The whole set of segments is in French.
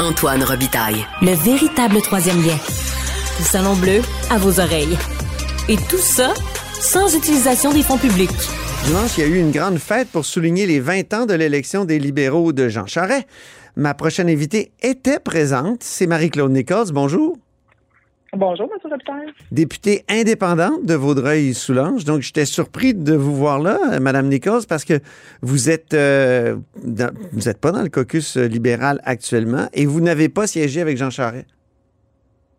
Antoine Robitaille. Le véritable troisième lien. Le Salon Bleu à vos oreilles. Et tout ça sans utilisation des fonds publics. Dimanche, il y a eu une grande fête pour souligner les 20 ans de l'élection des libéraux de Jean Charest. Ma prochaine invitée était présente. C'est Marie-Claude Nichols. Bonjour. Bonjour, M. Robitaille. Députée indépendante de Vaudreuil-Soulanges. Donc, j'étais surpris de vous voir là, Mme Nichols, parce que vous êtes, euh, vous n'êtes pas dans le caucus libéral actuellement et vous n'avez pas siégé avec Jean Charest.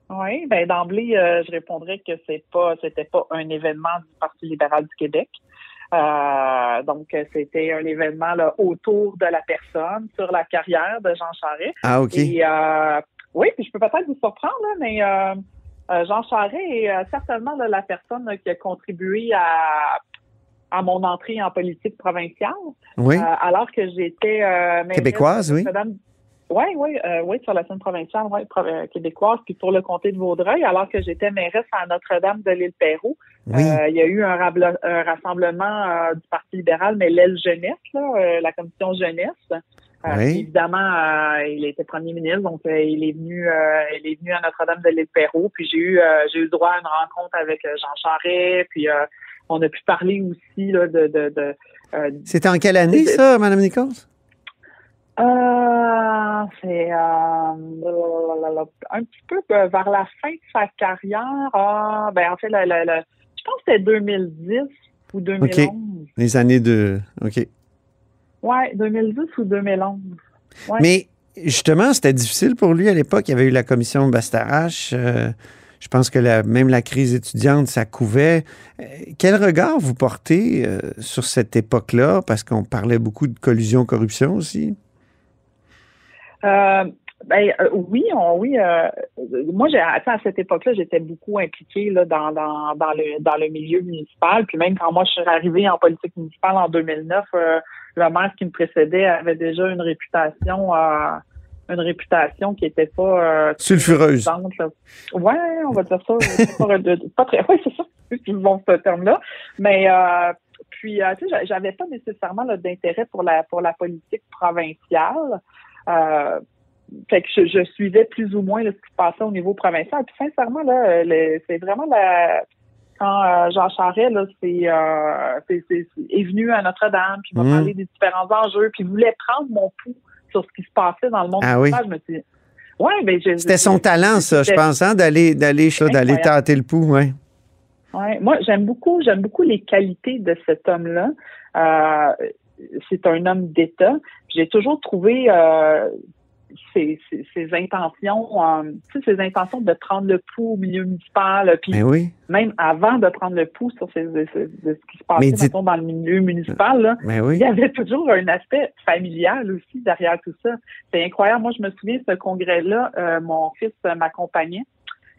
Oui, ben d'emblée, euh, je répondrais que c'est pas, c'était pas un événement du Parti libéral du Québec. Euh, donc, c'était un événement là, autour de la personne, sur la carrière de Jean Charest. Ah, OK. Et, oui, puis je peux peut-être vous surprendre, là, mais euh, Jean Charest est euh, certainement la personne qui a contribué à, à mon entrée en politique provinciale. Oui. Euh, alors que j'étais québécoise, oui. Oui, oui, oui, sur la scène provinciale, oui, québécoise, puis pour le comté de Vaudreuil, alors que j'étais mairesse à Notre-Dame de l'île Pérou. Oui. il y a eu un, rassemblement du Parti libéral, mais l'aile jeunesse, là, la commission jeunesse. Euh, évidemment, euh, il était premier ministre, donc euh, il est venu, il est venu à Notre-Dame de Perrault. Puis j'ai eu, j'ai eu droit à une rencontre avec Jean Charest. Puis on a pu parler aussi là, de. de, de C'était en quelle année ça, Madame Nichols? Euh, c'est un petit peu vers la fin de sa carrière. Ah, ben en fait, je pense que c'était 2010 ou 2011. OK. Les années de. OK. Oui, 2010 ou 2011. Mais justement, c'était difficile pour lui à l'époque. Il y avait eu la commission Bastarache. Euh, je pense que même la crise étudiante, ça couvait. Euh, quel regard vous portez euh, sur cette époque-là? Parce qu'on parlait beaucoup de collusion-corruption aussi. Ben, oui, oui. moi, j'ai, à cette époque-là, j'étais beaucoup impliquée là, dans, dans, dans, le, dans le milieu municipal. Puis même quand moi, je suis arrivée en politique municipale en 2009, le maire qui me précédait avait déjà une réputation euh, une réputation qui était pas euh, sulfureuse. Ouais, on va dire ça. pas, très. Ouais, c'est ça. C'est bon ce terme-là. Mais euh, puis, euh, tu sais, j'avais pas nécessairement d'intérêt pour la pour la politique provinciale. Euh, fait que je, je, suivais plus ou moins ce qui se passait au niveau provincial. Puis sincèrement, là, c'est vraiment la quand euh, Jean Charest là, c'est, euh, est, venu à Notre-Dame, puis m'a mmh. parlé des différents enjeux, puis voulait prendre mon pouls sur ce qui se passait dans le monde ah, oui. je me suis ouais, ben, C'était son talent, ça, je pense, hein, d'aller d'aller d'aller tâter le pouls, ouais. Ouais, moi j'aime beaucoup j'aime beaucoup les qualités de cet homme-là. Euh, c'est un homme d'État. J'ai toujours trouvé euh, ses, intentions, euh, ses intentions de prendre le pouls au milieu municipal, puis même avant de prendre le pouls sur de ce qui se passait dans le milieu municipal, là, il y avait toujours un aspect familial aussi derrière tout ça. C'est incroyable. Moi, je me souviens, ce congrès-là, euh, mon fils m'accompagnait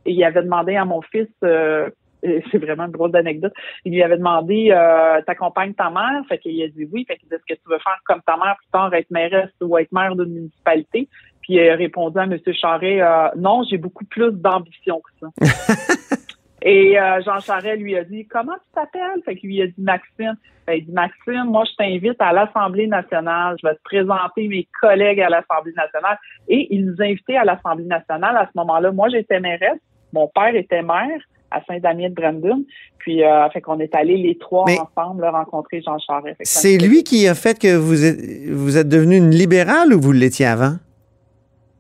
et il avait demandé à mon fils euh, c'est vraiment une drôle d'anecdote. Il lui avait demandé euh, T'accompagnes ta mère? Fait qu'il a dit oui. Fait qu'il dit Est-ce que tu veux faire comme ta mère plus tard, être mairesse ou être maire d'une municipalité? Puis il a répondu à M. Charret euh, Non, j'ai beaucoup plus d'ambition que ça. Et euh, Jean Charret lui a dit Comment tu t'appelles? Fait qu'il lui a dit Maxime. Fait il dit Maxime, moi je t'invite à l'Assemblée nationale. Je vais te présenter mes collègues à l'Assemblée nationale. Et il nous a invités à l'Assemblée nationale. À ce moment-là, moi j'étais mairesse, mon père était maire à Saint-Damien de Brandon. Puis, euh, fait qu'on est allés les trois ensemble rencontrer Jean Charest. C'est lui qui a fait que vous êtes, vous êtes devenu une libérale ou vous l'étiez avant?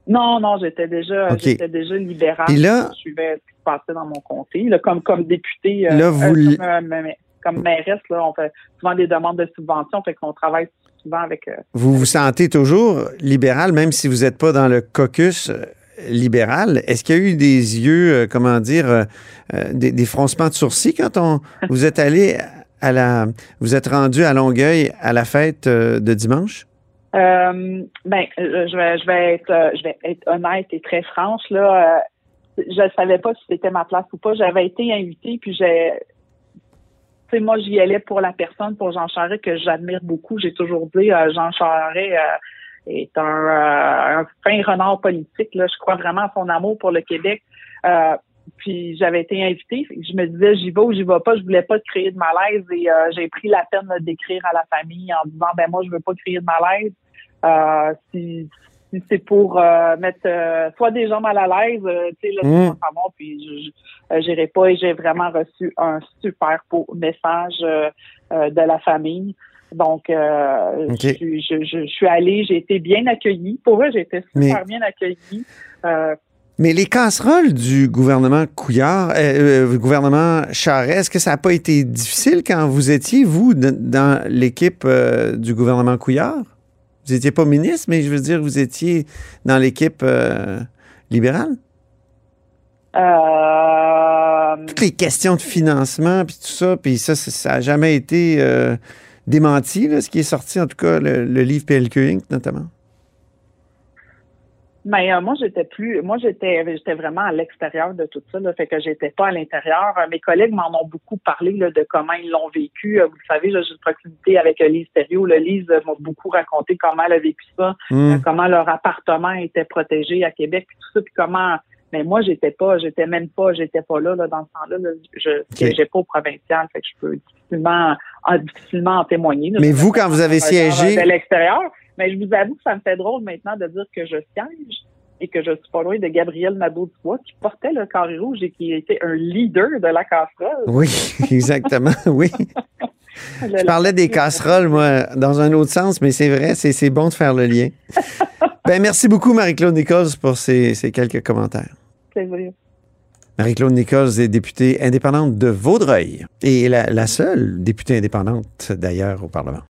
Non, non, j'étais déjà, j'étais déjà libérale. Et là, je suivais ce qui se passait dans mon comté. Là, comme, comme députée, euh, là, vous... Euh, comme, mairesse, là, on fait souvent des demandes de subventions, fait qu'on travaille souvent avec. vous vous sentez toujours libéral, même si vous n'êtes pas dans le caucus libéral. Est-ce qu'il y a eu des yeux, euh, comment dire, euh, euh, des, froncements de sourcils quand on vous êtes allé à la, vous êtes rendu à Longueuil à la fête de dimanche? ben, je vais, je vais être, je vais être honnête et très franche là. je ne savais pas si c'était ma place ou pas. J'avais été invitée, puis j'ai, tu sais, moi j'y allais pour la personne, pour Jean Charest que j'admire beaucoup. J'ai toujours dit Jean Charest est un, euh, un fin renard politique. Là. Je crois vraiment à son amour pour le Québec. Euh, puis j'avais été invitée. Je me disais j'y vais ou j'y vais pas. Je voulais pas créer de malaise et euh, j'ai pris la peine d'écrire à la famille en disant ben moi je veux pas créer de malaise. Euh, si si c'est pour euh, mettre euh, soit des gens mal à l'aise, euh, tu sais, là, Mm. c'est pas bon, puis je j'irai pas et j'ai vraiment reçu un super beau message de la famille. Donc, euh, je, suis- je, je, je suis allée, j'ai été bien accueillie. Pour eux, j'ai été super Mais- bien accueillie. Euh, Mais les casseroles du gouvernement Couillard, euh, euh, gouvernement Charest, est-ce que ça n'a pas été difficile quand vous étiez, vous, dans l'équipe euh, du gouvernement Couillard? Vous n'étiez pas ministre, mais je veux dire, vous étiez dans l'équipe libérale? euh, Toutes les questions de financement, puis tout ça, puis ça, ça- n'a jamais été démenti, là, ce qui est sorti, en tout cas, le, le livre PLQ Inc., notamment? Mais euh, moi, j'étais plus, moi j'étais, j'étais vraiment à l'extérieur de tout ça, là, fait que j'étais pas à l'intérieur. Euh, mes collègues m'en ont beaucoup parlé là, de comment ils l'ont vécu. Euh, vous le savez, là, j'ai une proximité avec Lise Thériault. Le Lise m'a beaucoup raconté comment elle a vécu ça, Hmm. comment leur appartement était protégé à Québec, puis tout ça, puis comment. Mais moi, j'étais pas, j'étais même pas, j'étais pas là, là dans ce temps-là. Là. Je siégeais pas au provincial, fait que je peux difficilement, en, difficilement en témoigner. là. Mais vous, quand vous avez siégé- de l'extérieur, mais je vous avoue que ça me fait drôle maintenant de dire que je siège et que je suis pas loin de Gabriel Nadeau-Dubois qui portait le carré rouge et qui était un leader de la casserole. Oui, exactement, oui. Je parlais des casseroles, moi, dans un autre sens, mais c'est vrai, c'est c'est bon de faire le lien. Ben, merci beaucoup, Marie-Claude Nichols, pour ces, ces quelques commentaires. Marie-Claude Nichols est députée indépendante de Vaudreuil et la seule députée indépendante, d'ailleurs, au Parlement.